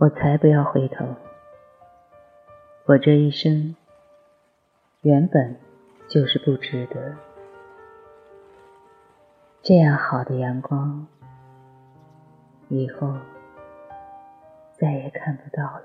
我才不要回头。我这一生原本就是不值得。这样好的阳光以后再也看不到了。